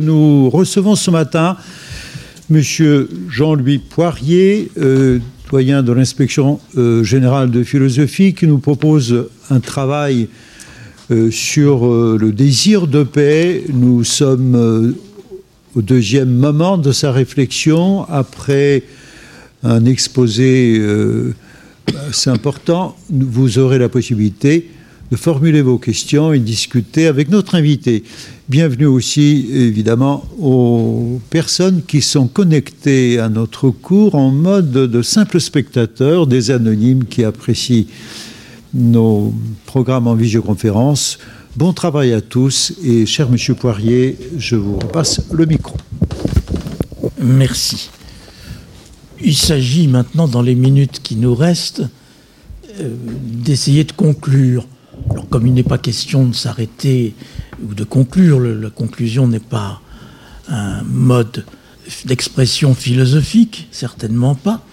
Nous recevons ce matin Monsieur Jean-Louis Poirier, euh, doyen de l'inspection euh, générale de philosophie, qui nous propose un travail euh, sur le désir de paix. Nous sommes au deuxième moment de sa réflexion, après un exposé assez important. Vous aurez la possibilité de formuler vos questions et discuter avec notre invité. Bienvenue aussi, évidemment, aux personnes qui sont connectées à notre cours en mode de simples spectateurs, des anonymes qui apprécient nos programmes en visioconférence. Bon travail à tous et cher Monsieur Poirier, je vous repasse le micro. Merci. Il s'agit maintenant, dans les minutes qui nous restent, euh, d'essayer de conclure alors, comme il n'est pas question de s'arrêter ou de conclure, la conclusion n'est pas un mode d'expression philosophique, certainement pas.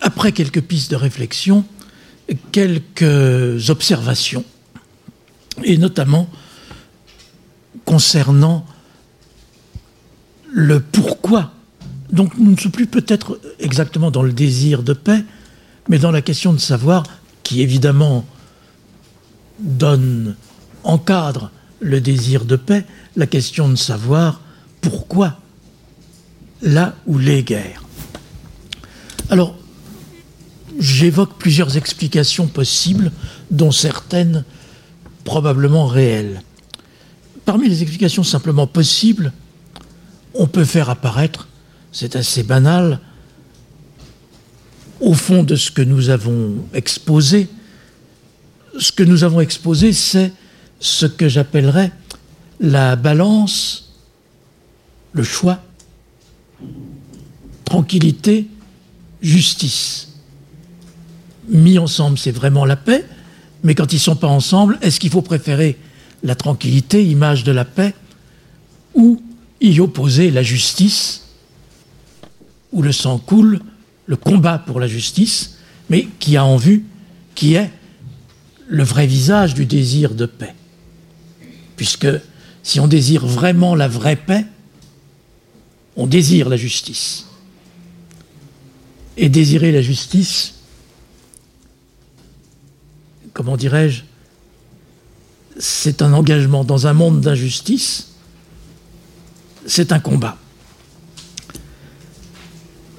Après quelques pistes de réflexion, quelques observations, et notamment concernant le pourquoi. Donc nous ne sommes plus peut-être exactement dans le désir de paix, mais dans la question de savoir, qui évidemment donne, encadre le désir de paix, la question de savoir pourquoi là où les guerres. Alors, j'évoque plusieurs explications possibles, dont certaines probablement réelles. Parmi les explications simplement possibles, on peut faire apparaître, c'est assez banal, au fond de ce que nous avons exposé, ce que nous avons exposé, c'est ce que j'appellerais la balance, le choix, tranquillité, justice. Mis ensemble, c'est vraiment la paix, mais quand ils ne sont pas ensemble, est-ce qu'il faut préférer la tranquillité, image de la paix, ou y opposer la justice, où le sang coule, le combat pour la justice, mais qui a en vue, qui est le vrai visage du désir de paix. Puisque si on désire vraiment la vraie paix, on désire la justice. Et désirer la justice, comment dirais-je, c'est un engagement dans un monde d'injustice, c'est un combat.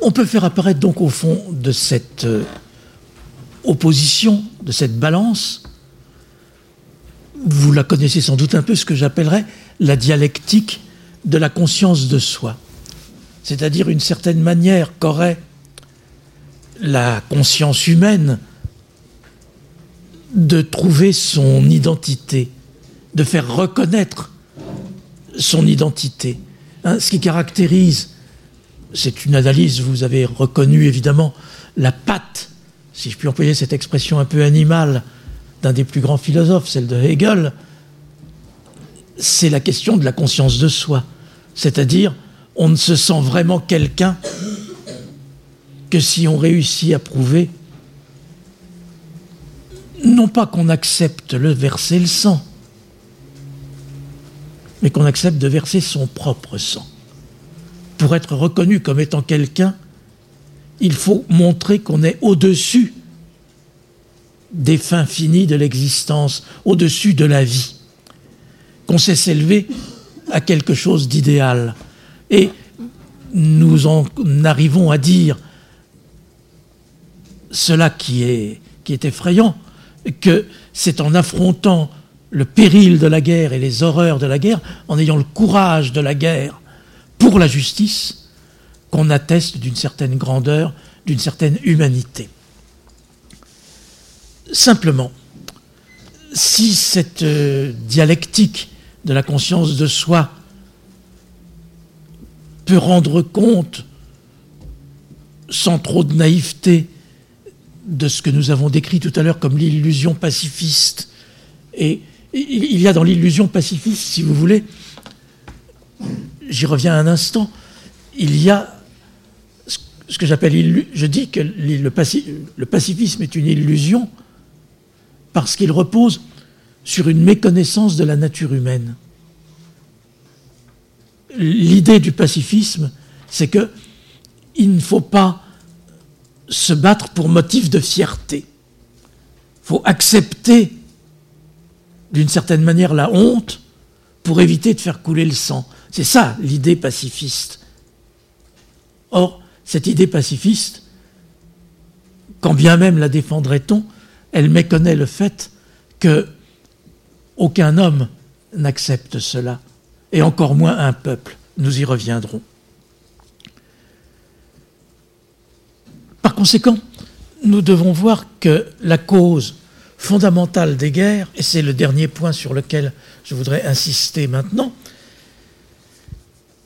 On peut faire apparaître donc au fond de cette euh, opposition, de cette balance, vous la connaissez sans doute un peu, ce que j'appellerais la dialectique de la conscience de soi. C'est-à-dire une certaine manière qu'aurait la conscience humaine de trouver son identité, de faire reconnaître son identité. Hein, ce qui caractérise c'est une analyse, vous avez reconnu évidemment la patte, si je puis employer cette expression un peu animale, d'un des plus grands philosophes, celle de Hegel, c'est la question de la conscience de soi. C'est-à-dire, on ne se sent vraiment quelqu'un que si on réussit à prouver, non pas qu'on accepte le verser le sang, mais qu'on accepte de verser son propre sang pour être reconnu comme étant quelqu'un, il faut montrer qu'on est au-dessus des fins finies de l'existence, au-dessus de la vie, qu'on sait s'élever à quelque chose d'idéal. Et nous en arrivons à dire cela qui est, effrayant, que c'est en affrontant le péril de la guerre et les horreurs de la guerre, en ayant le courage de la guerre, pour la justice qu'on atteste d'une certaine grandeur, d'une certaine humanité. Simplement, si cette euh, dialectique de la conscience de soi peut rendre compte, sans trop de naïveté, de ce que nous avons décrit tout à l'heure comme l'illusion pacifiste, et il y a dans l'illusion pacifiste, si vous voulez, j'y reviens un instant, il y a ce que j'appelle, je dis que le, pacifisme est une illusion parce qu'il repose sur une méconnaissance de la nature humaine. L'idée du pacifisme, c'est que il ne faut pas se battre pour motif de fierté. Il faut accepter d'une certaine manière la honte pour éviter de faire couler le sang. C'est ça l'idée pacifiste. Or, cette idée pacifiste, quand bien même la défendrait-on, elle méconnaît le fait que aucun homme n'accepte cela, et encore moins un peuple. Nous y reviendrons. Par conséquent, nous devons voir que la cause fondamentale des guerres, et c'est le dernier point sur lequel je voudrais insister maintenant,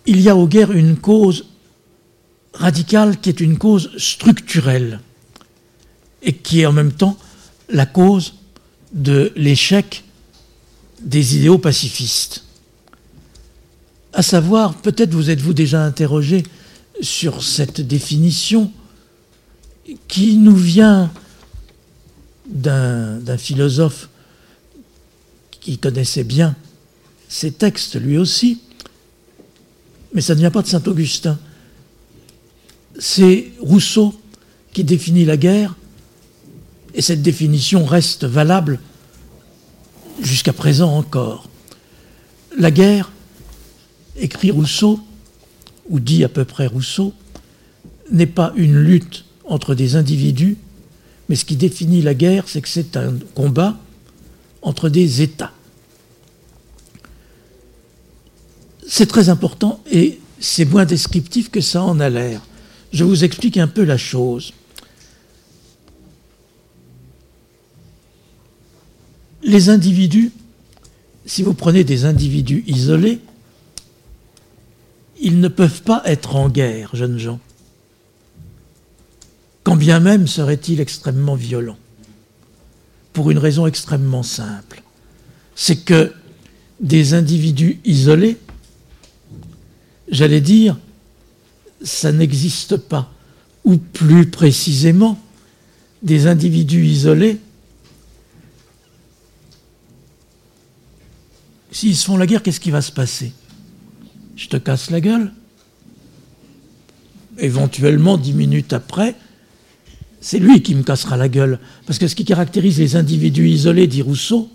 il y a aux guerres une cause radicale qui est une cause structurelle et qui est en même temps la cause de l'échec des idéaux pacifistes. À savoir, peut-être vous êtes-vous déjà interrogé sur cette définition qui nous vient d'un philosophe qui connaissait bien ces textes lui aussi, mais ça ne vient pas de Saint Augustin. C'est Rousseau qui définit la guerre, et cette définition reste valable jusqu'à présent encore. La guerre, écrit Rousseau, ou dit à peu près Rousseau, n'est pas une lutte entre des individus, mais ce qui définit la guerre, c'est que c'est un combat entre des États. C'est très important et c'est moins descriptif que ça en a l'air. Je vous explique un peu la chose. Les individus, si vous prenez des individus isolés, ils ne peuvent pas être en guerre, jeunes gens quand bien même serait-il extrêmement violent, pour une raison extrêmement simple. C'est que des individus isolés, j'allais dire, ça n'existe pas. Ou plus précisément, des individus isolés, s'ils se font la guerre, qu'est-ce qui va se passer? Je te casse la gueule Éventuellement, dix minutes après, c'est lui qui me cassera la gueule. Parce que ce qui caractérise les individus isolés, dit Rousseau,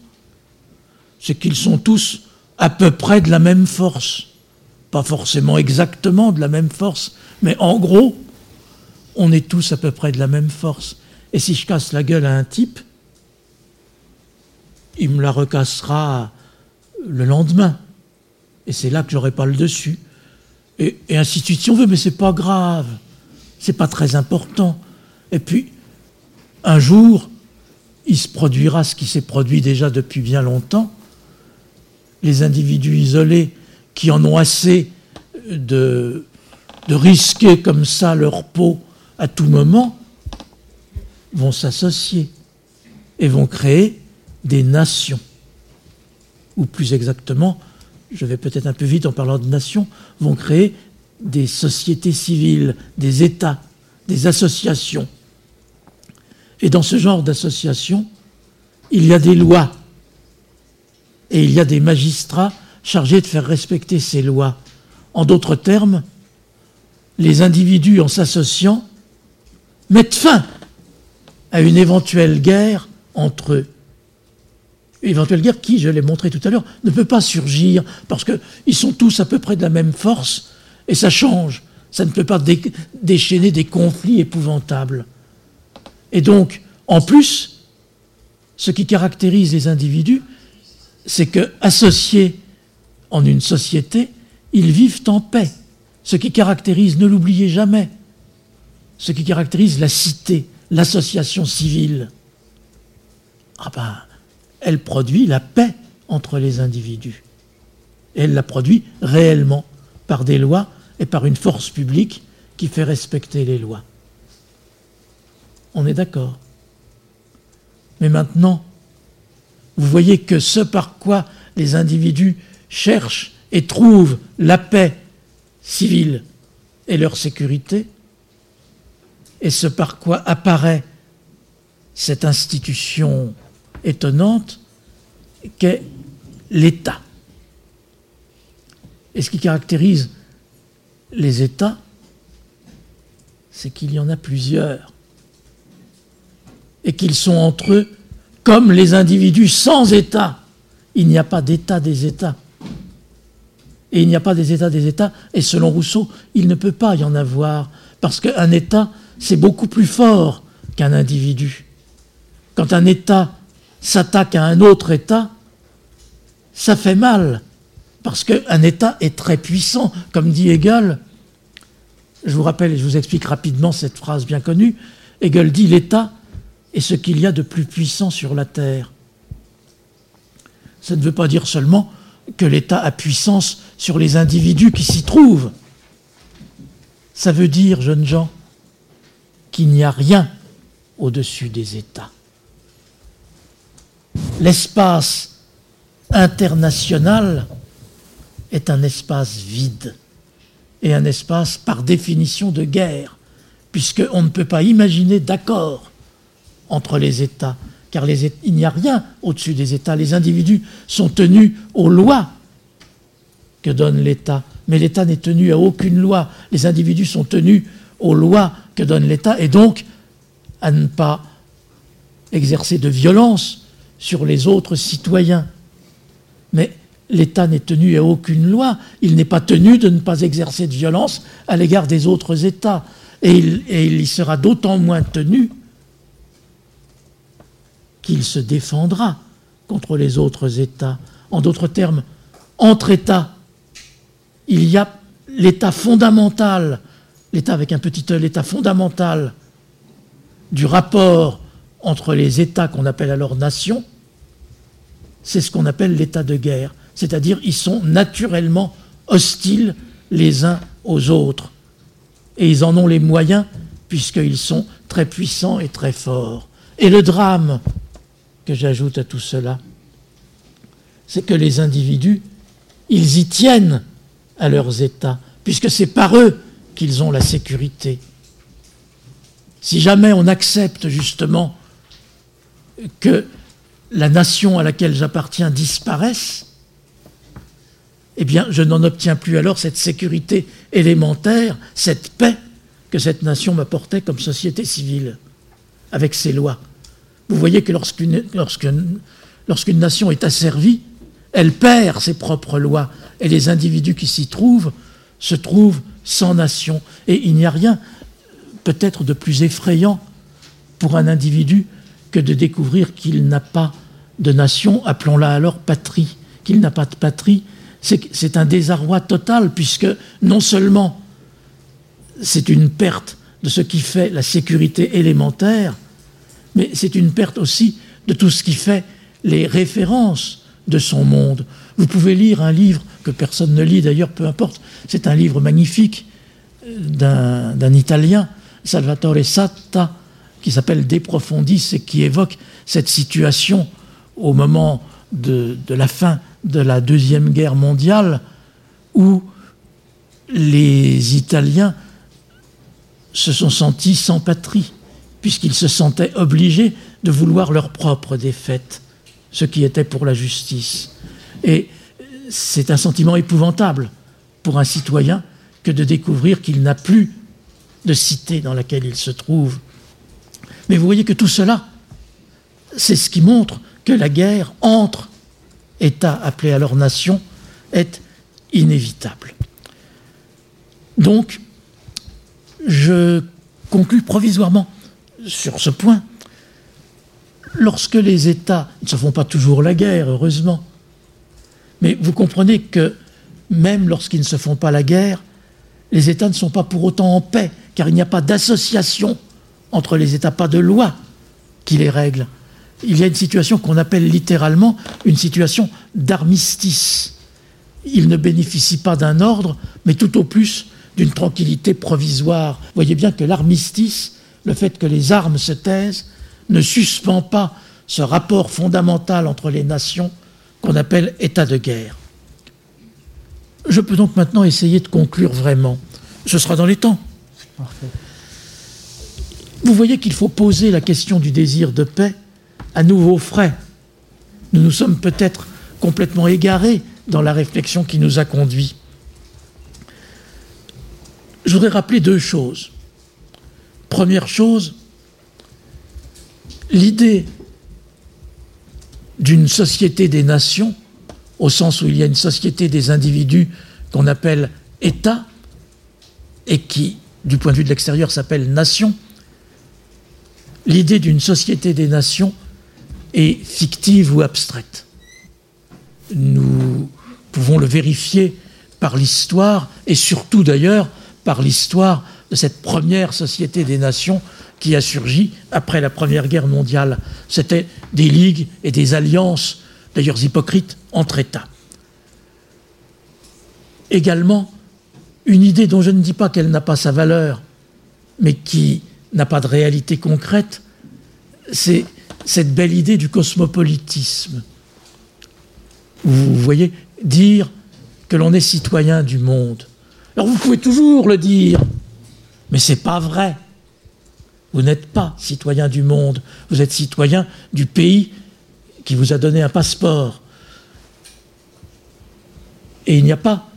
c'est qu'ils sont tous à peu près de la même force. Pas forcément exactement de la même force, mais en gros, on est tous à peu près de la même force. Et si je casse la gueule à un type, il me la recassera le lendemain. Et c'est là que j'aurai pas le dessus. Et, et ainsi de suite, si on veut, mais c'est pas grave. C'est pas très important. Et puis, un jour, il se produira ce qui s'est produit déjà depuis bien longtemps. Les individus isolés qui en ont assez de, de risquer comme ça leur peau à tout moment vont s'associer et vont créer des nations. Ou plus exactement, je vais peut-être un peu vite en parlant de nations, vont créer des sociétés civiles, des États, des associations et dans ce genre d'association, il y a des lois et il y a des magistrats chargés de faire respecter ces lois. En d'autres termes, les individus, en s'associant, mettent fin à une éventuelle guerre entre eux. Une éventuelle guerre qui, je l'ai montré tout à l'heure, ne peut pas surgir parce qu'ils sont tous à peu près de la même force et ça change. Ça ne peut pas déchaîner des conflits épouvantables. Et donc, en plus, ce qui caractérise les individus, c'est qu'associés en une société, ils vivent en paix. Ce qui caractérise, ne l'oubliez jamais, ce qui caractérise la cité, l'association civile, ah ben, elle produit la paix entre les individus. Elle la produit réellement par des lois et par une force publique qui fait respecter les lois. On est d'accord. Mais maintenant, vous voyez que ce par quoi les individus cherchent et trouvent la paix civile et leur sécurité, et ce par quoi apparaît cette institution étonnante, qu'est l'État. Et ce qui caractérise les États, c'est qu'il y en a plusieurs. Et qu'ils sont entre eux comme les individus sans État. Il n'y a pas d'État des États. Et il n'y a pas des États des États. Et selon Rousseau, il ne peut pas y en avoir. Parce qu'un État, c'est beaucoup plus fort qu'un individu. Quand un État s'attaque à un autre État, ça fait mal. Parce qu'un État est très puissant. Comme dit Hegel, je vous rappelle et je vous explique rapidement cette phrase bien connue, Hegel dit l'État est ce qu'il y a de plus puissant sur la Terre. Ça ne veut pas dire seulement que l'État a puissance sur les individus qui s'y trouvent. Ça veut dire, jeunes gens, qu'il n'y a rien au-dessus des États. L'espace international est un espace vide et un espace par définition de guerre, puisqu'on ne peut pas imaginer d'accord entre les États, car il n'y a rien au-dessus des États. Les individus sont tenus aux lois que donne l'État, mais l'État n'est tenu à aucune loi. Les individus sont tenus aux lois que donne l'État, et donc à ne pas exercer de violence sur les autres citoyens. Mais l'État n'est tenu à aucune loi, il n'est pas tenu de ne pas exercer de violence à l'égard des autres États, et il, y sera d'autant moins tenu qu'il se défendra contre les autres États. En d'autres termes, entre États, il y a l'État fondamental, l'État avec un petit e, l'État fondamental du rapport entre les États qu'on appelle alors nations, c'est ce qu'on appelle l'état de guerre, c'est-à-dire ils sont naturellement hostiles les uns aux autres. Et ils en ont les moyens puisqu'ils sont très puissants et très forts. Et le drame, que j'ajoute à tout cela, c'est que les individus, ils y tiennent à leurs États, puisque c'est par eux qu'ils ont la sécurité. Si jamais on accepte justement que la nation à laquelle j'appartiens disparaisse, eh bien, je n'en obtiens plus alors cette sécurité élémentaire, cette paix que cette nation m'apportait comme société civile, avec ses lois. Vous voyez que lorsqu'une nation est asservie, elle perd ses propres lois, et les individus qui s'y trouvent se trouvent sans nation. Et il n'y a rien peut-être de plus effrayant pour un individu que de découvrir qu'il n'a pas de nation, appelons-la alors patrie, qu'il n'a pas de patrie. C'est un désarroi total, puisque non seulement c'est une perte de ce qui fait la sécurité élémentaire, mais c'est une perte aussi de tout ce qui fait les références de son monde. Vous pouvez lire un livre que personne ne lit d'ailleurs, peu importe, c'est un livre magnifique euh, d'un Italien, Salvatore Satta, qui s'appelle De Profundis et qui évoque cette situation au moment de, la fin de la Deuxième Guerre mondiale où les Italiens se sont sentis sans patrie puisqu'ils se sentaient obligés de vouloir leur propre défaite, ce qui était pour la justice. Et c'est un sentiment épouvantable pour un citoyen que de découvrir qu'il n'a plus de cité dans laquelle il se trouve. Mais vous voyez que tout cela, c'est ce qui montre que la guerre entre États appelés à leur nation est inévitable. Donc, je conclus provisoirement sur ce point, lorsque les États ne se font pas toujours la guerre, heureusement, mais vous comprenez que même lorsqu'ils ne se font pas la guerre, les États ne sont pas pour autant en paix, car il n'y a pas d'association entre les États, pas de loi qui les règle. Il y a une situation qu'on appelle littéralement une situation d'armistice. Ils ne bénéficient pas d'un ordre, mais tout au plus d'une tranquillité provisoire. Voyez bien que l'armistice le fait que les armes se taisent ne suspend pas ce rapport fondamental entre les nations qu'on appelle état de guerre. Je peux donc maintenant essayer de conclure vraiment. Ce sera dans les temps. Vous voyez qu'il faut poser la question du désir de paix à nouveau frais. nous nous sommes peut-être complètement égarés dans la réflexion qui nous a conduits. Je voudrais rappeler deux choses. Première chose, l'idée d'une société des nations, au sens où il y a une société des individus qu'on appelle État, et qui, du point de vue de l'extérieur, s'appelle nation, l'idée d'une société des nations est fictive ou abstraite. Nous pouvons le vérifier par l'histoire, et surtout d'ailleurs par l'histoire cette première société des nations qui a surgi après la Première Guerre mondiale. C'était des ligues et des alliances, d'ailleurs hypocrites, entre États. Également, une idée dont je ne dis pas qu'elle n'a pas sa valeur, mais qui n'a pas de réalité concrète, c'est cette belle idée du cosmopolitisme. Vous voyez, dire que l'on est citoyen du monde. Alors vous pouvez toujours le dire, mais ce n'est pas vrai. Vous n'êtes pas citoyen du monde, vous êtes citoyen du pays qui vous a donné un passeport. Et il n'y a pas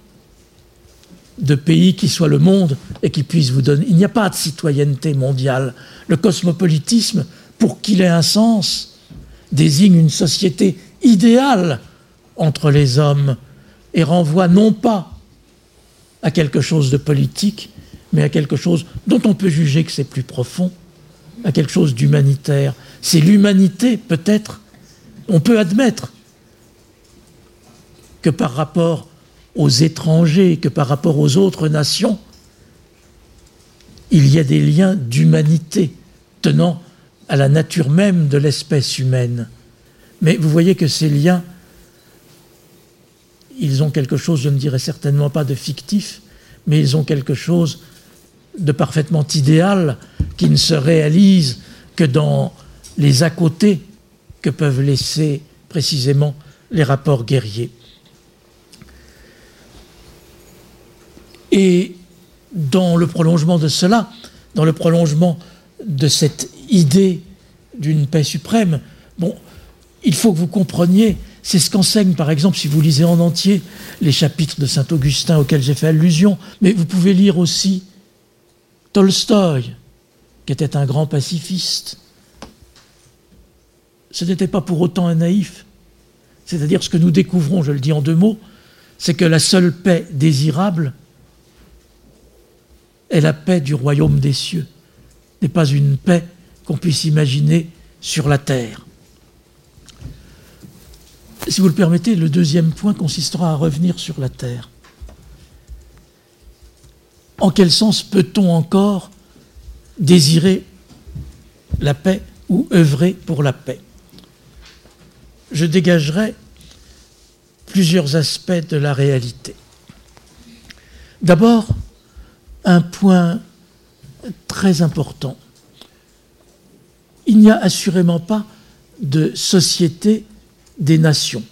de pays qui soit le monde et qui puisse vous donner. Il n'y a pas de citoyenneté mondiale. Le cosmopolitisme, pour qu'il ait un sens, désigne une société idéale entre les hommes et renvoie non pas à quelque chose de politique, mais à quelque chose dont on peut juger que c'est plus profond, à quelque chose d'humanitaire. C'est l'humanité, peut-être. On peut admettre que par rapport aux étrangers, que par rapport aux autres nations, il y a des liens d'humanité tenant à la nature même de l'espèce humaine. Mais vous voyez que ces liens, ils ont quelque chose, je ne dirais certainement pas de fictif, mais ils ont quelque chose de parfaitement idéal qui ne se réalise que dans les à côté que peuvent laisser précisément les rapports guerriers. Et dans le prolongement de cela, dans le prolongement de cette idée d'une paix suprême, bon, il faut que vous compreniez, c'est ce qu'enseigne par exemple, si vous lisez en entier les chapitres de Saint Augustin auxquels j'ai fait allusion, mais vous pouvez lire aussi Tolstoï, qui était un grand pacifiste. Ce n'était pas pour autant un naïf. C'est-à-dire ce que nous découvrons, je le dis en deux mots, c'est que la seule paix désirable est la paix du royaume des cieux, n'est pas une paix qu'on puisse imaginer sur la terre. Si vous le permettez, le deuxième point consistera à revenir sur la terre. En quel sens peut-on encore désirer la paix ou œuvrer pour la paix? Je dégagerai plusieurs aspects de la réalité. D'abord, un point très important. Il n'y a assurément pas de société des nations.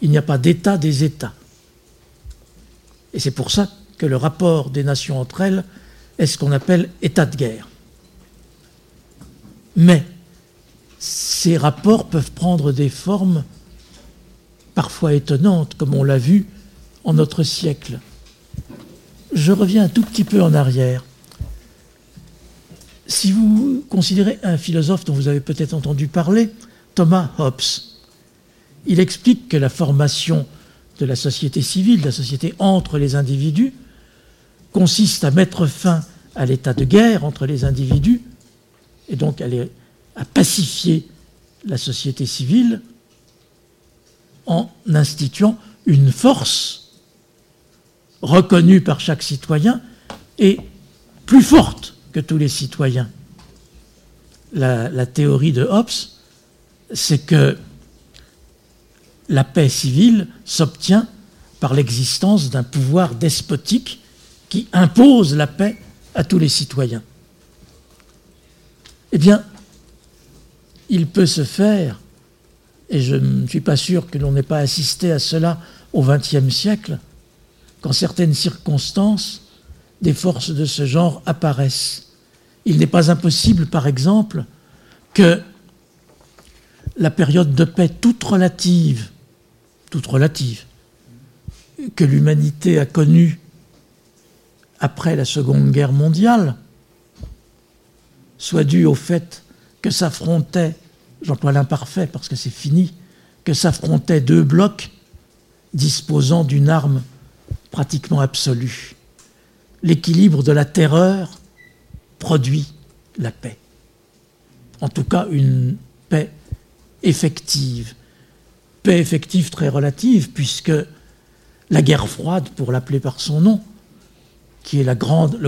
Il n'y a pas d'État des États. Et c'est pour ça que le rapport des nations entre elles est ce qu'on appelle état de guerre. Mais ces rapports peuvent prendre des formes parfois étonnantes, comme on l'a vu en notre siècle. Je reviens un tout petit peu en arrière. Si vous considérez un philosophe dont vous avez peut-être entendu parler, Thomas Hobbes, il explique que la formation de la société civile, de la société entre les individus, consiste à mettre fin à l'état de guerre entre les individus et donc à, pacifier la société civile en instituant une force reconnue par chaque citoyen et plus forte que tous les citoyens. La théorie de Hobbes, c'est que la paix civile s'obtient par l'existence d'un pouvoir despotique qui impose la paix à tous les citoyens. Eh bien, il peut se faire, et je ne suis pas sûr que l'on n'ait pas assisté à cela au XXe siècle, qu'en certaines circonstances, des forces de ce genre apparaissent. Il n'est pas impossible, par exemple, que la période de paix toute relative, toute relative, que l'humanité a connue après la Seconde Guerre mondiale, soit due au fait que s'affrontaient, j'emploie l'imparfait parce que c'est fini, que s'affrontaient deux blocs disposant d'une arme pratiquement absolue. L'équilibre de la terreur produit la paix. En tout cas, une paix effective. Paix effective très relative, puisque la guerre froide, pour l'appeler par son nom, qui est le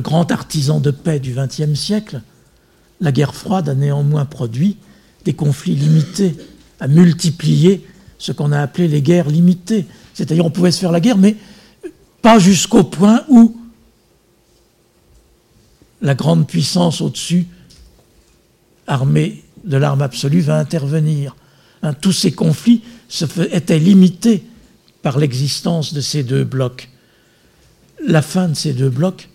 grand artisan de paix du XXe siècle, la guerre froide a néanmoins produit des conflits limités, a multiplié ce qu'on a appelé les guerres limitées. C'est-à-dire on pouvait se faire la guerre, mais pas jusqu'au point où la grande puissance au-dessus, armée de l'arme absolue, va intervenir. Hein, tous ces conflits étaient limités par l'existence de ces deux blocs. La fin de ces deux blocs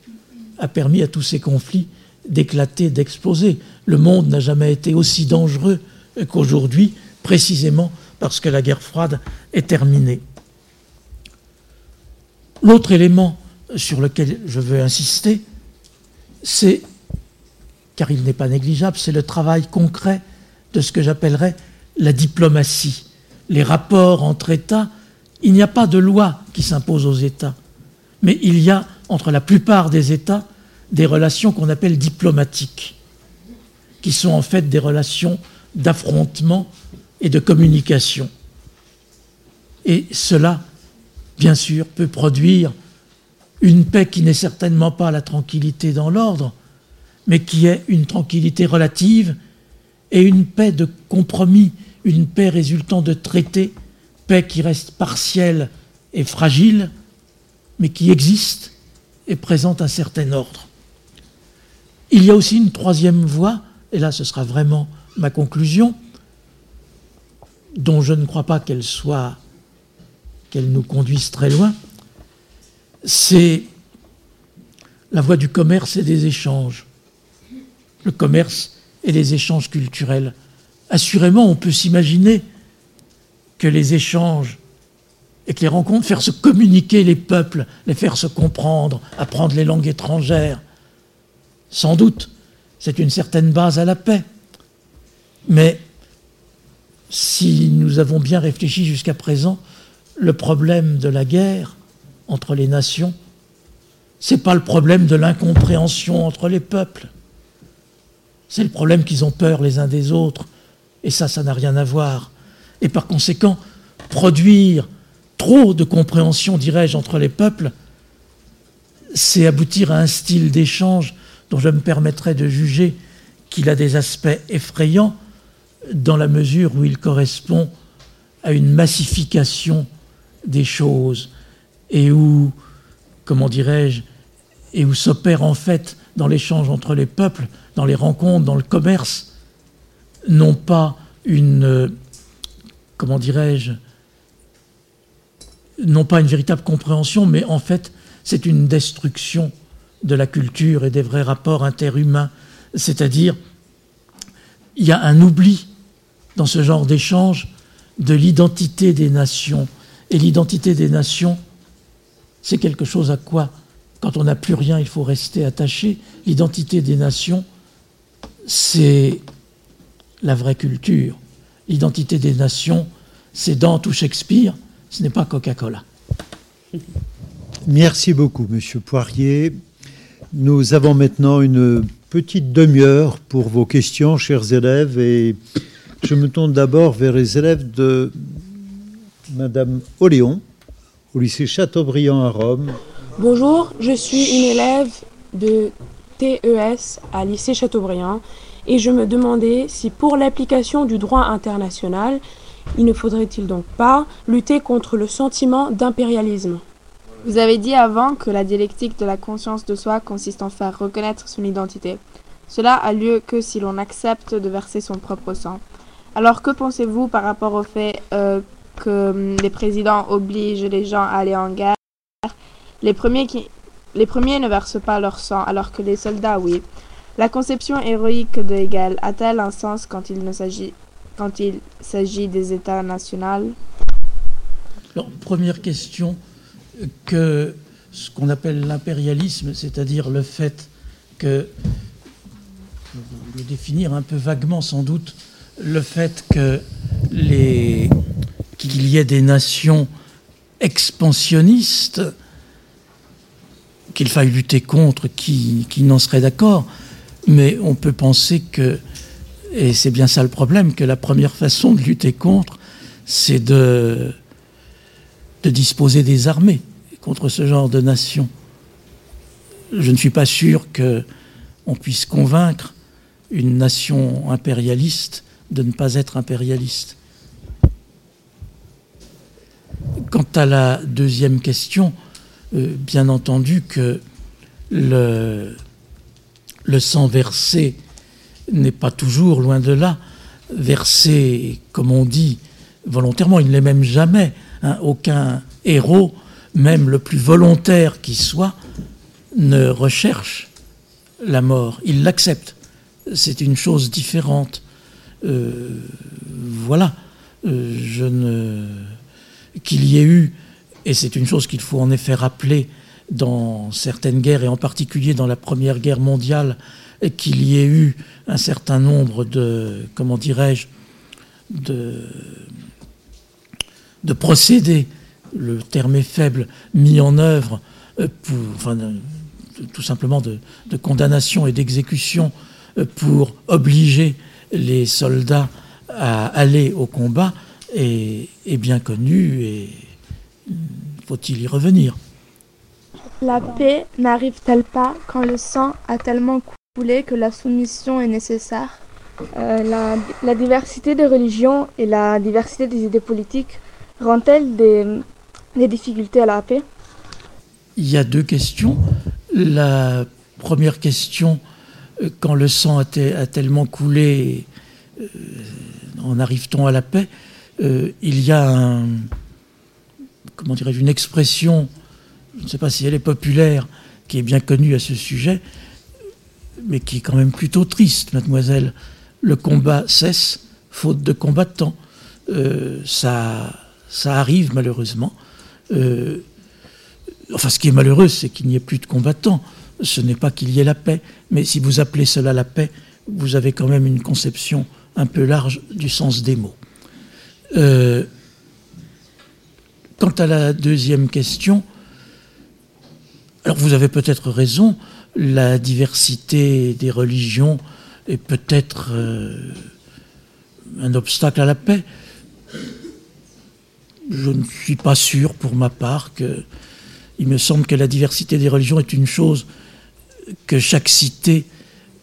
a permis à tous ces conflits d'éclater, d'exploser. Le monde n'a jamais été aussi dangereux qu'aujourd'hui, précisément parce que la guerre froide est terminée. L'autre élément sur lequel je veux insister, c'est, car il n'est pas négligeable, c'est le travail concret de ce que j'appellerais la diplomatie, les rapports entre États. Il n'y a pas de loi qui s'impose aux États, mais il y a entre la plupart des États des relations qu'on appelle diplomatiques, qui sont en fait des relations d'affrontement et de communication. Et cela, bien sûr, peut produire une paix qui n'est certainement pas la tranquillité dans l'ordre, mais qui est une tranquillité relative et une paix de compromis, une paix résultant de traités, paix qui reste partielle et fragile, mais qui existe et présente un certain ordre. Il y a aussi une troisième voie, et là ce sera vraiment ma conclusion, dont je ne crois pas qu'elle soit, qu'elle nous conduise très loin, c'est la voie du commerce et des échanges. Le commerce et les échanges culturels. Assurément, on peut s'imaginer que les échanges et que les rencontres, faire se communiquer les peuples, les faire se comprendre, apprendre les langues étrangères, sans doute, c'est une certaine base à la paix. Mais si nous avons bien réfléchi jusqu'à présent, le problème de la guerre entre les nations, ce n'est pas le problème de l'incompréhension entre les peuples. C'est le problème qu'ils ont peur les uns des autres. Et ça, ça n'a rien à voir. Et par conséquent, produire trop de compréhension, dirais-je, entre les peuples, c'est aboutir à un style d'échange dont je me permettrai de juger qu'il a des aspects effrayants dans la mesure où il correspond à une massification des choses et où, comment dirais-je, et où s'opère en fait dans l'échange entre les peuples, dans les rencontres, dans le commerce, non pas une, comment dirais-je, non pas une véritable compréhension, mais en fait c'est une destruction de la culture et des vrais rapports interhumains. C'est-à-dire, il y a un oubli dans ce genre d'échange de l'identité des nations. Et l'identité des nations, c'est quelque chose à quoi, quand on n'a plus rien, il faut rester attaché. L'identité des nations, c'est la vraie culture. L'identité des nations, c'est Dante ou Shakespeare, ce n'est pas Coca-Cola. Merci beaucoup, Monsieur Poirier. Nous avons maintenant une petite demi-heure pour vos questions, chers élèves, et je me tourne d'abord vers les élèves de Madame Oléon, au lycée Chateaubriand à Rome. Bonjour, je suis une élève de TES à lycée Chateaubriand et je me demandais si pour l'application du droit international, il ne faudrait-il donc pas lutter contre le sentiment d'impérialisme vous avez dit avant que la dialectique de la conscience de soi consiste en faire reconnaître son identité. Cela a lieu que si l'on accepte de verser son propre sang. Alors que pensez-vous par rapport au fait euh, que hum, les présidents obligent les gens à aller en guerre? Les premiers, les premiers ne versent pas leur sang alors que les soldats oui. La conception héroïque de Hegel a-t-elle un sens quand il ne s'agit quand il s'agit des États nationaux première question, que ce qu'on appelle l'impérialisme, c'est-à-dire le fait que, le définir un peu vaguement sans doute, le fait que les qu'il y ait des nations expansionnistes qu'il faille lutter contre, qui, qui n'en serait d'accord. Mais on peut penser que, et c'est bien ça le problème, que la première façon de lutter contre, c'est de, disposer des armées contre ce genre de nations. Je ne suis pas sûr qu'on puisse convaincre une nation impérialiste de ne pas être impérialiste. Quant à la deuxième question, euh, bien entendu que le sang versé n'est pas toujours, loin de là, versé, comme on dit, volontairement. Il ne l'est même jamais. Hein. Aucun héros, même le plus volontaire qui soit, ne recherche la mort. Il l'accepte. C'est une chose différente. Euh, voilà. Euh, je ne... Qu'il y ait eu et c'est une chose qu'il faut en effet rappeler dans certaines guerres, et en particulier dans la Première Guerre mondiale, qu'il y ait eu un certain nombre de, comment dirais-je, de, de procédés, le terme est faible, mis en œuvre, euh, pour, enfin, tout simplement de, condamnation et d'exécution euh, pour obliger les soldats à aller au combat est, est bien connu et faut-il y revenir? La paix n'arrive-t-elle pas quand le sang a tellement coulé que la soumission est nécessaire euh, la, diversité des religions et la diversité des idées politiques rend-elle des, difficultés à la paix? Il y a deux questions. La première question, euh, quand le sang a, tellement coulé, euh, en arrive-t-on à la paix? Il y a comment dirais-je, une expression, je ne sais pas si elle est populaire, qui est bien connue à ce sujet, mais qui est quand même plutôt triste, mademoiselle. Le combat cesse, faute de combattants. Euh, ça, ça arrive malheureusement. Euh, enfin, ce qui est malheureux, c'est qu'il n'y ait plus de combattants. Ce n'est pas qu'il y ait la paix. Mais si vous appelez cela la paix, vous avez quand même une conception un peu large du sens des mots. Euh, Quant à la deuxième question, alors vous avez peut-être raison, la diversité des religions est peut-être euh, un obstacle à la paix. Je ne suis pas sûr pour ma part que il me semble que la diversité des religions est une chose que chaque cité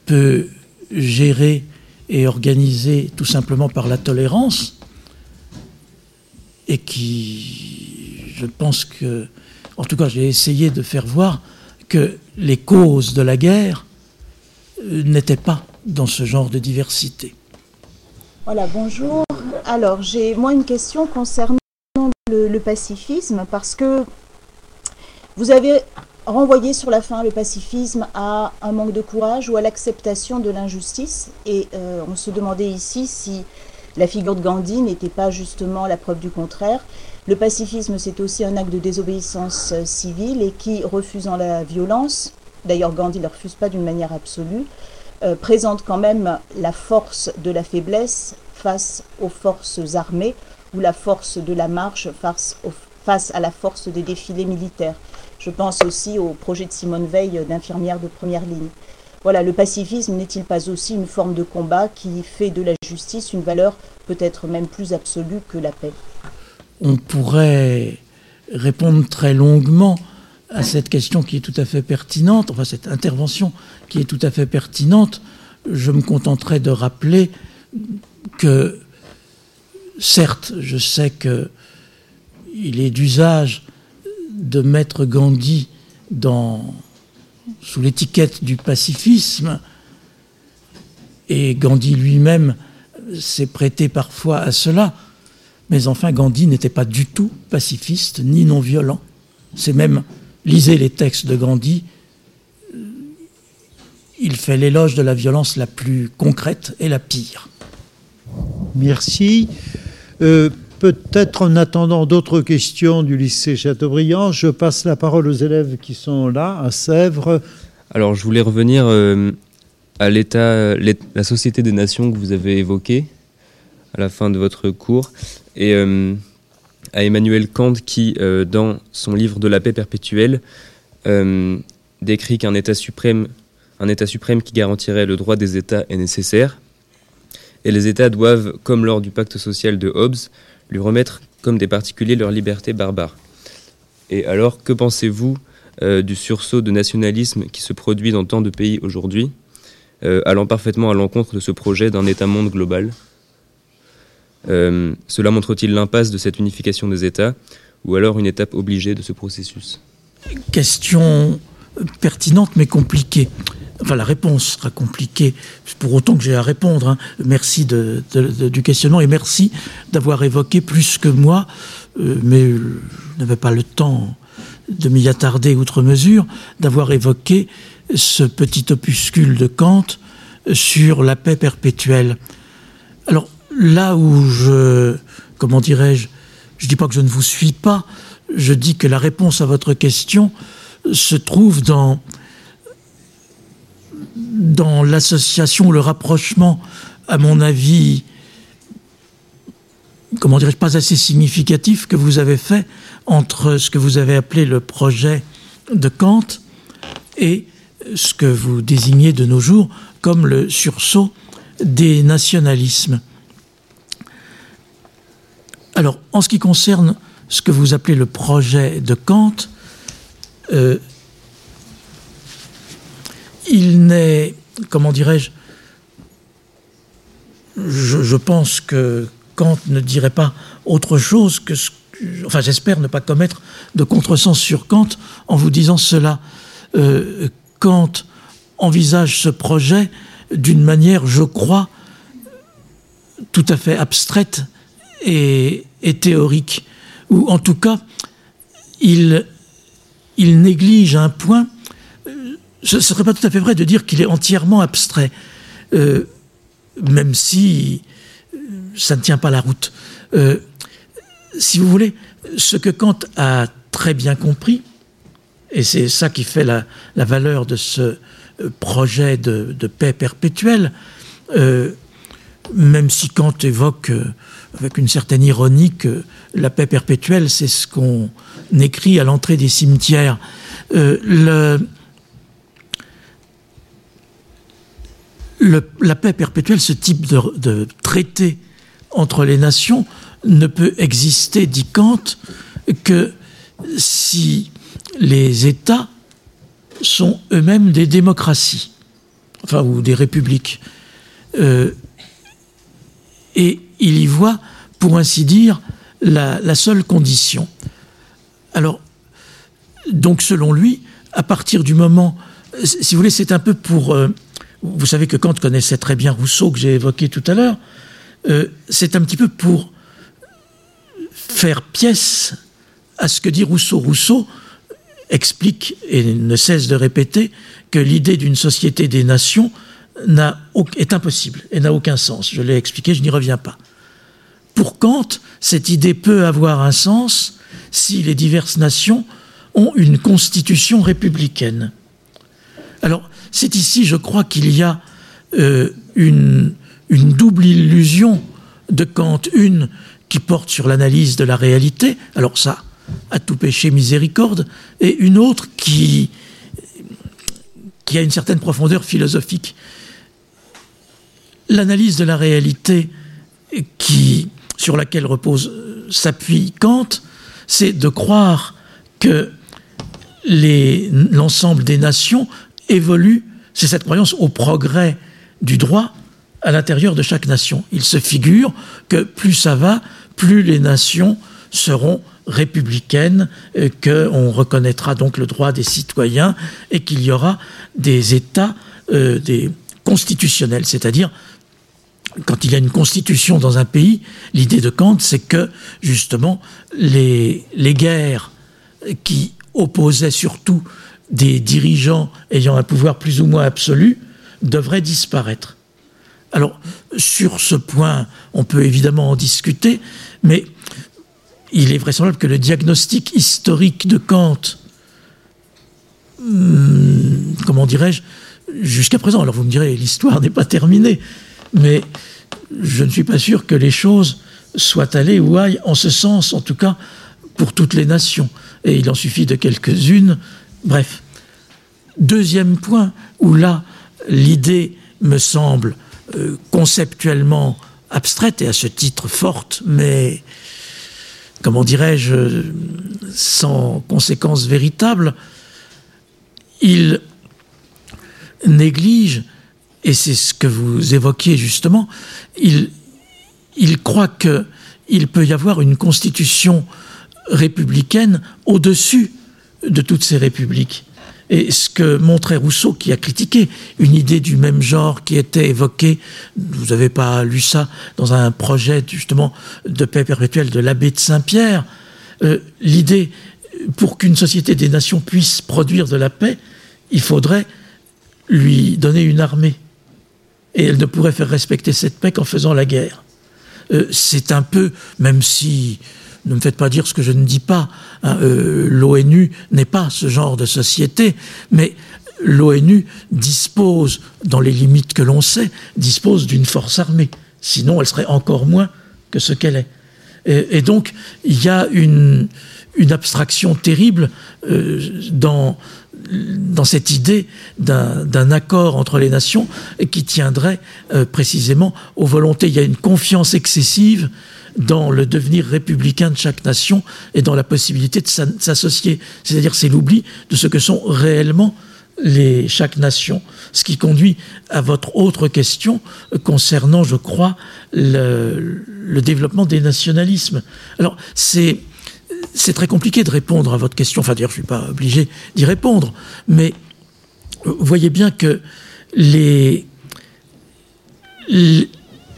peut gérer et organiser tout simplement par la tolérance et qui, je pense que, en tout cas, j'ai essayé de faire voir que les causes de la guerre euh, n'étaient pas dans ce genre de diversité. Voilà, bonjour. Alors, j'ai moi une question concernant le, pacifisme, parce que vous avez renvoyé sur la fin le pacifisme à un manque de courage ou à l'acceptation de l'injustice. Et euh, on se demandait ici si la figure de Gandhi n'était pas justement la preuve du contraire. Le pacifisme, c'est aussi un acte de désobéissance euh, civile et qui, refusant la violence, d'ailleurs Gandhi ne le refuse pas d'une manière absolue, euh, présente quand même la force de la faiblesse face aux forces armées ou la force de la marche face, face à la force des défilés militaires. Je pense aussi au projet de Simone Veil d'infirmière de première ligne. Voilà, le pacifisme n'est-il pas aussi une forme de combat qui fait de la justice une valeur peut-être même plus absolue que la paix? On pourrait répondre très longuement à cette question qui est tout à fait pertinente, enfin cette intervention qui est tout à fait pertinente. Je me contenterai de rappeler que, certes, je sais qu'il est d'usage de mettre Gandhi sous l'étiquette du pacifisme, et Gandhi lui-même s'est prêté parfois à cela, mais enfin Gandhi n'était pas du tout pacifiste ni non violent. C'est même, lisez les textes de Gandhi, il fait l'éloge de la violence la plus concrète et la pire. Merci. Euh, peut-être en attendant d'autres questions du lycée Chateaubriand, je passe la parole aux élèves qui sont là, à Sèvres. Alors, je voulais revenir euh, à l'État, la Société des Nations que vous avez évoquée à la fin de votre cours, et euh, à Emmanuel Kant qui, dans son livre De la paix perpétuelle, décrit qu'un État suprême, un État suprême qui garantirait le droit des États est nécessaire et les États doivent, comme lors du pacte social de Hobbes, lui remettre comme des particuliers leur liberté barbare. Et alors, que pensez-vous euh, du sursaut de nationalisme qui se produit dans tant de pays aujourd'hui, euh, allant parfaitement à l'encontre de ce projet d'un État-monde global? Euh, Cela montre-t-il l'impasse de cette unification des États, ou alors une étape obligée de ce processus? Question pertinente mais compliquée enfin la réponse sera compliquée, pour autant que j'ai à répondre. Hein. Merci du questionnement et merci d'avoir évoqué plus que moi, euh, mais je n'avais pas le temps de m'y attarder outre mesure, d'avoir évoqué ce petit opuscule de Kant sur la paix perpétuelle. Alors là où je, comment dirais-je, je ne dis pas que je ne vous suis pas, je dis que la réponse à votre question se trouve dans dans l'association, le rapprochement, à mon avis, comment dirais-je, pas assez significatif que vous avez fait entre ce que vous avez appelé le projet de Kant et ce que vous désignez de nos jours comme le sursaut des nationalismes. Alors, en ce qui concerne ce que vous appelez le projet de Kant, euh, il n'est, comment dirais-je, je, pense que Kant ne dirait pas autre chose que ce enfin j'espère ne pas commettre de contresens sur Kant en vous disant cela. Euh, Kant envisage ce projet d'une manière, je crois, tout à fait abstraite et, théorique, ou en tout cas, il, il néglige un point ce ne serait pas tout à fait vrai de dire qu'il est entièrement abstrait, euh, même si euh, ça ne tient pas la route. Euh, si vous voulez, ce que Kant a très bien compris, et c'est ça qui fait la, valeur de ce projet de, paix perpétuelle, même si Kant évoque avec une certaine ironie que la paix perpétuelle, c'est ce qu'on écrit à l'entrée des cimetières. le, la paix perpétuelle, ce type de, traité entre les nations, ne peut exister, dit Kant, que si les États sont eux-mêmes des démocraties, enfin, ou des républiques. Euh, et il y voit, pour ainsi dire, la, seule condition. Alors, donc selon lui, à partir du moment, si vous voulez, c'est un peu pour euh, vous savez que Kant connaissait très bien Rousseau, que j'ai évoqué tout à l'heure. Euh, c'est un petit peu pour faire pièce à ce que dit Rousseau. Rousseau explique et ne cesse de répéter que l'idée d'une société des nations est impossible et n'a aucun sens. Je l'ai expliqué, je n'y reviens pas. Pour Kant, cette idée peut avoir un sens si les diverses nations ont une constitution républicaine. Alors, c'est ici, je crois, qu'il y a euh, une, double illusion de Kant. Une qui porte sur l'analyse de la réalité, alors ça, à tout péché miséricorde, et une autre qui, qui a une certaine profondeur philosophique. L'analyse de la réalité qui, sur laquelle repose, s'appuie Kant, c'est de croire que l'ensemble des nations évolue, c'est cette croyance au progrès du droit à l'intérieur de chaque nation. Il se figure que plus ça va, plus les nations seront républicaines, euh, qu'on reconnaîtra donc le droit des citoyens et qu'il y aura des États euh, des constitutionnels, c'est-à-dire quand il y a une constitution dans un pays, l'idée de Kant, c'est que justement les, guerres qui opposaient surtout des dirigeants ayant un pouvoir plus ou moins absolu devrait disparaître. Alors, sur ce point, on peut évidemment en discuter, mais il est vraisemblable que le diagnostic historique de Kant, hmm, comment dirais-je, jusqu'à présent, alors vous me direz, l'histoire n'est pas terminée, mais je ne suis pas sûr que les choses soient allées ou aillent en ce sens, en tout cas pour toutes les nations. Et il en suffit de quelques-unes. Bref. Deuxième point, où là, l'idée me semble euh, conceptuellement abstraite et à ce titre forte, mais comment dirais-je, sans conséquences véritables, il néglige, et c'est ce que vous évoquiez justement, il, croit qu'il peut y avoir une constitution républicaine au-dessus de toutes ces républiques. Et ce que montrait Rousseau, qui a critiqué une idée du même genre qui était évoquée, vous n'avez pas lu ça, dans un projet justement de paix perpétuelle de l'abbé de Saint-Pierre, euh, l'idée, pour qu'une société des nations puisse produire de la paix, il faudrait lui donner une armée. Et elle ne pourrait faire respecter cette paix qu'en faisant la guerre. Euh, c'est un peu, même si ne me faites pas dire ce que je ne dis pas. Hein, euh, L'ONU n'est pas ce genre de société, mais l'ONU dispose, dans les limites que l'on sait, dispose d'une force armée. Sinon, elle serait encore moins que ce qu'elle est. Et, donc, il y a une, abstraction terrible euh, dans, dans cette idée d'un accord entre les nations qui tiendrait euh, précisément aux volontés. Il y a une confiance excessive dans le devenir républicain de chaque nation et dans la possibilité de s'associer. C'est-à-dire c'est l'oubli de ce que sont réellement les, chaque nation. Ce qui conduit à votre autre question concernant, je crois, le, le développement des nationalismes. Alors c'est c'est très compliqué de répondre à votre question. Enfin, d'ailleurs, je ne suis pas obligé d'y répondre. Mais vous voyez bien que le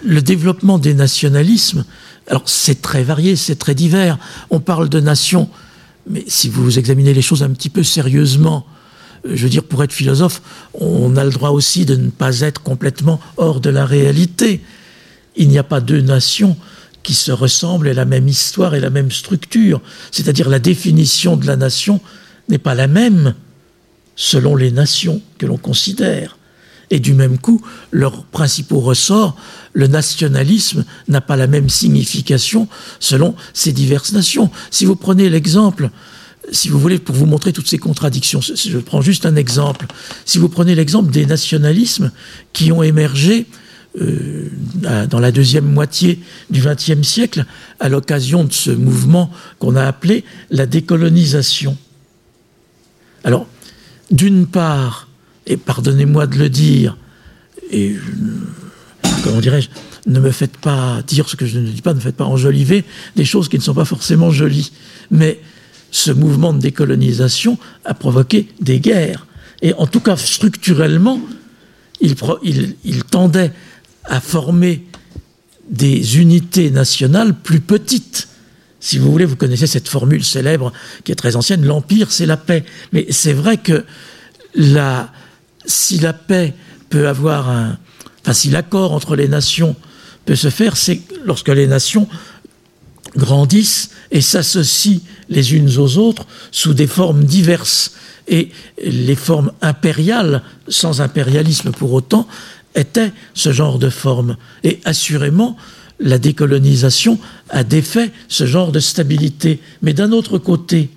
développement des nationalismes alors c'est très varié, c'est très divers. On parle de nations, mais si vous examinez les choses un petit peu sérieusement, euh, je veux dire, pour être philosophe, on a le droit aussi de ne pas être complètement hors de la réalité. Il n'y a pas deux nations qui se ressemblent et la même histoire et la même structure. C'est-à-dire la définition de la nation n'est pas la même selon les nations que l'on considère. Et du même coup, leurs principaux ressorts, le nationalisme n'a pas la même signification selon ces diverses nations. Si vous prenez l'exemple, si vous voulez, pour vous montrer toutes ces contradictions, je prends juste un exemple. Si vous prenez l'exemple des nationalismes qui ont émergé euh, dans la deuxième moitié du XXe siècle à l'occasion de ce mouvement qu'on a appelé la décolonisation. Alors, d'une part, et pardonnez-moi de le dire, et comment dirais-je, ne me faites pas dire ce que je ne dis pas, ne faites pas enjoliver des choses qui ne sont pas forcément jolies. Mais ce mouvement de décolonisation a provoqué des guerres. Et en tout cas, structurellement, il tendait à former des unités nationales plus petites. Si vous voulez, vous connaissez cette formule célèbre qui est très ancienne, l'empire, c'est la paix. Mais c'est vrai que si la paix peut avoir un. Enfin, si l'accord entre les nations peut se faire, c'est lorsque les nations grandissent et s'associent les unes aux autres sous des formes diverses. Et les formes impériales, sans impérialisme pour autant, étaient ce genre de forme. Et assurément, la décolonisation a défait ce genre de stabilité. Mais d'un autre côté,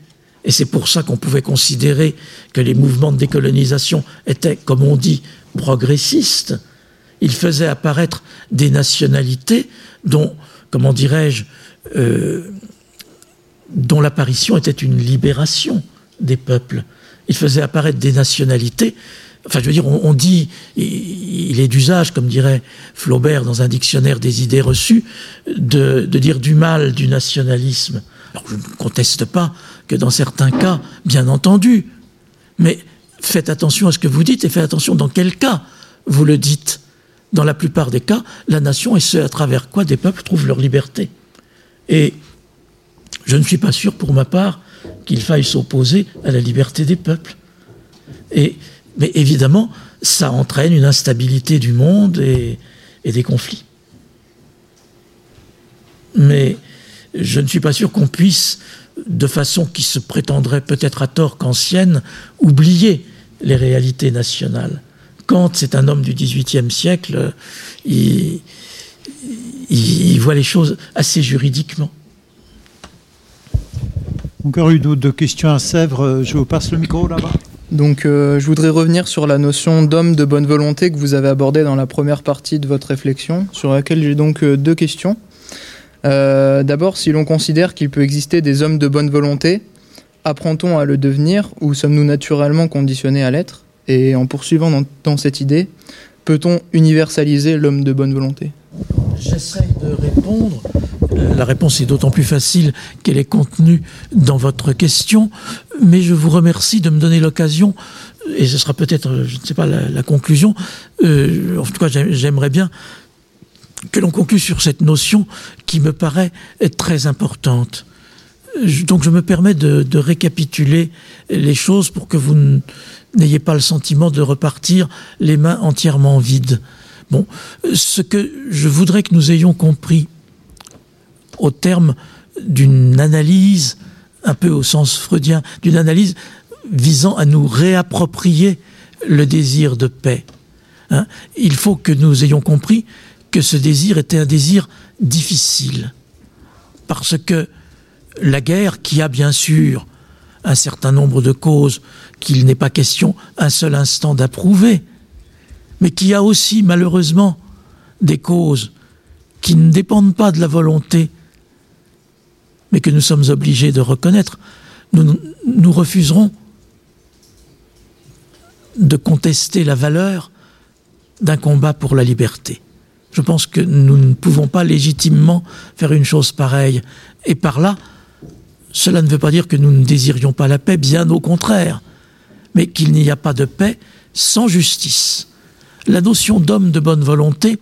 et c'est pour ça qu'on pouvait considérer que les mouvements de décolonisation étaient, comme on dit, progressistes. Ils faisaient apparaître des nationalités dont, comment dirais-je, euh, dont l'apparition était une libération des peuples. Ils faisaient apparaître des nationalités. Enfin, je veux dire, on, dit, il est d'usage, comme dirait Flaubert dans un dictionnaire des idées reçues, de dire du mal du nationalisme. Alors, je ne conteste pas que dans certains cas, bien entendu, mais faites attention à ce que vous dites et faites attention dans quel cas vous le dites. Dans la plupart des cas, la nation est ce à travers quoi des peuples trouvent leur liberté. Et je ne suis pas sûr, pour ma part, qu'il faille s'opposer à la liberté des peuples. Et, mais évidemment, ça entraîne une instabilité du monde et, des conflits. Mais je ne suis pas sûr qu'on puisse, de façon qui se prétendrait peut-être à tort qu'ancienne, oublier les réalités nationales. Kant, c'est un homme du XVIIIe siècle, il, voit les choses assez juridiquement. Encore une ou deux questions à Sèvres. Je vous passe le micro là-bas. Donc, euh, je voudrais revenir sur la notion d'homme de bonne volonté que vous avez abordée dans la première partie de votre réflexion, sur laquelle j'ai donc euh, deux questions. Euh, d'abord, si l'on considère qu'il peut exister des hommes de bonne volonté, apprend-on à le devenir ou sommes-nous naturellement conditionnés à l'être? Et en poursuivant dans, cette idée, peut-on universaliser l'homme de bonne volonté? J'essaye de répondre. Euh, la réponse est d'autant plus facile qu'elle est contenue dans votre question, mais je vous remercie de me donner l'occasion, et ce sera peut-être, je ne sais pas, la, conclusion, euh, en tout cas j'aimerais bien que l'on conclue sur cette notion qui me paraît être très importante. Donc je me permets de, récapituler les choses pour que vous n'ayez pas le sentiment de repartir les mains entièrement vides. Ce que je voudrais que nous ayons compris au terme d'une analyse, un peu au sens freudien, d'une analyse visant à nous réapproprier le désir de paix. Hein, il faut que nous ayons compris que ce désir était un désir difficile. Parce que la guerre, qui a bien sûr un certain nombre de causes qu'il n'est pas question un seul instant d'approuver, mais qui a aussi malheureusement des causes qui ne dépendent pas de la volonté, mais que nous sommes obligés de reconnaître, nous, nous refuserons de contester la valeur d'un combat pour la liberté. Je pense que nous ne pouvons pas légitimement faire une chose pareille. Et par là, cela ne veut pas dire que nous ne désirions pas la paix, bien au contraire, mais qu'il n'y a pas de paix sans justice. La notion d'homme de bonne volonté,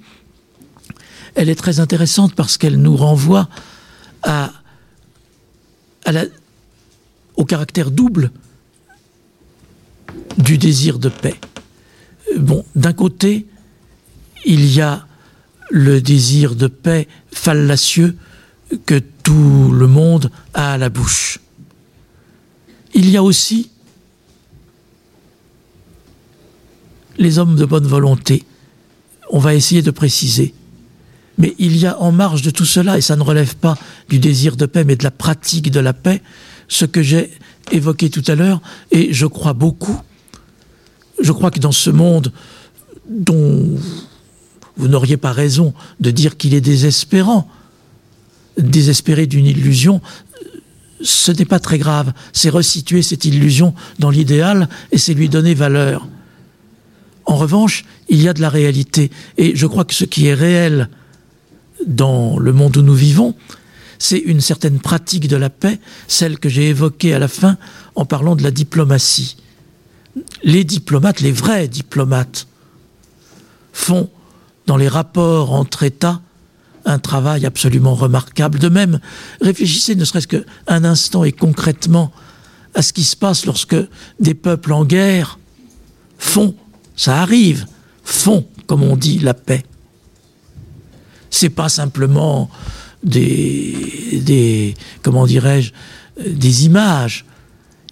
elle est très intéressante parce qu'elle nous renvoie au caractère double du désir de paix. Bon, d'un côté, il y a le désir de paix fallacieux que tout le monde a à la bouche. Il y a aussi les hommes de bonne volonté. On va essayer de préciser. Mais il y a en marge de tout cela, et ça ne relève pas du désir de paix, mais de la pratique de la paix, ce que j'ai évoqué tout à l'heure, et je crois beaucoup. Je crois que dans ce monde dont vous n'auriez pas raison de dire qu'il est désespérant. Désespéré d'une illusion, ce n'est pas très grave. C'est resituer cette illusion dans l'idéal et c'est lui donner valeur. En revanche, il y a de la réalité. Et je crois que ce qui est réel dans le monde où nous vivons, c'est une certaine pratique de la paix, celle que j'ai évoquée à la fin en parlant de la diplomatie. Les diplomates, les vrais diplomates, font dans les rapports entre États un travail absolument remarquable. De même, réfléchissez ne serait-ce qu'un instant et concrètement à ce qui se passe lorsque des peuples en guerre font, ça arrive, font, comme on dit, la paix. C'est pas simplement des, des comment dirais-je, des images.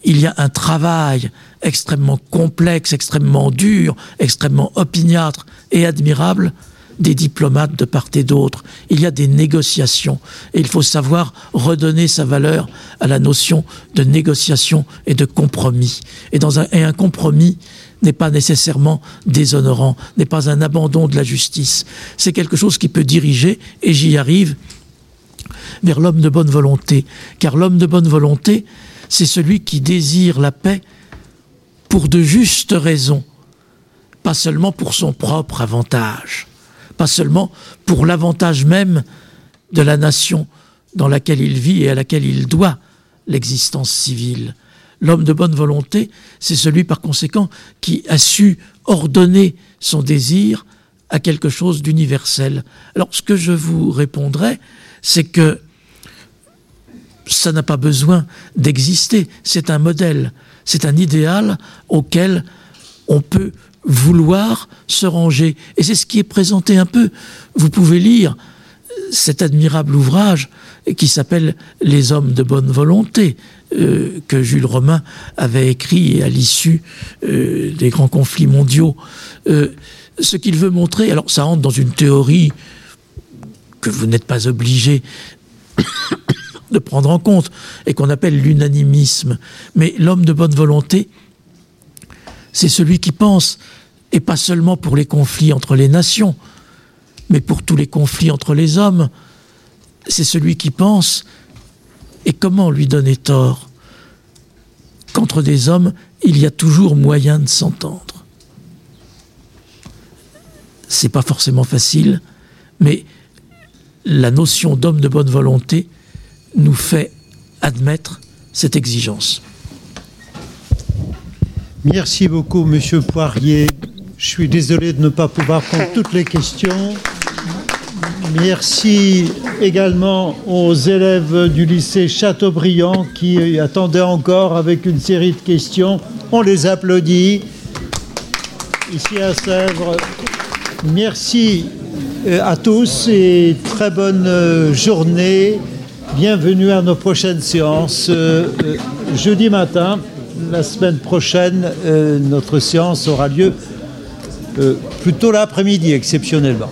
Il y a un travail extrêmement complexe, extrêmement dur, extrêmement opiniâtre et admirable des diplomates de part et d'autre. Il y a des négociations et il faut savoir redonner sa valeur à la notion de négociation et de compromis. Et, dans un, et un compromis n'est pas nécessairement déshonorant, n'est pas un abandon de la justice. C'est quelque chose qui peut diriger, et j'y arrive, vers l'homme de bonne volonté. Car l'homme de bonne volonté, c'est celui qui désire la paix pour de justes raisons, pas seulement pour son propre avantage, pas seulement pour l'avantage même de la nation dans laquelle il vit et à laquelle il doit l'existence civile. L'homme de bonne volonté, c'est celui par conséquent qui a su ordonner son désir à quelque chose d'universel. Alors ce que je vous répondrai, c'est que ça n'a pas besoin d'exister, c'est un modèle. C'est un idéal auquel on peut vouloir se ranger. Et c'est ce qui est présenté un peu. Vous pouvez lire cet admirable ouvrage qui s'appelle Les hommes de bonne volonté, euh, que Jules Romain avait écrit à l'issue euh, des grands conflits mondiaux. Euh, ce qu'il veut montrer, alors ça rentre dans une théorie que vous n'êtes pas obligé de prendre en compte et qu'on appelle l'unanimisme. Mais l'homme de bonne volonté, c'est celui qui pense, et pas seulement pour les conflits entre les nations, mais pour tous les conflits entre les hommes, c'est celui qui pense, et comment lui donner tort? Qu'entre des hommes, il y a toujours moyen de s'entendre. C'est pas forcément facile, mais la notion d'homme de bonne volonté nous fait admettre cette exigence. Merci beaucoup, Monsieur Poirier. Je suis désolé de ne pas pouvoir prendre toutes les questions. Merci également aux élèves du lycée Chateaubriand qui attendaient encore avec une série de questions. On les applaudit ici à Sèvres. Merci euh, à tous et très bonne euh, journée. Bienvenue à nos prochaines séances. Euh, jeudi matin, la semaine prochaine, notre séance aura lieu plutôt l'après-midi, exceptionnellement.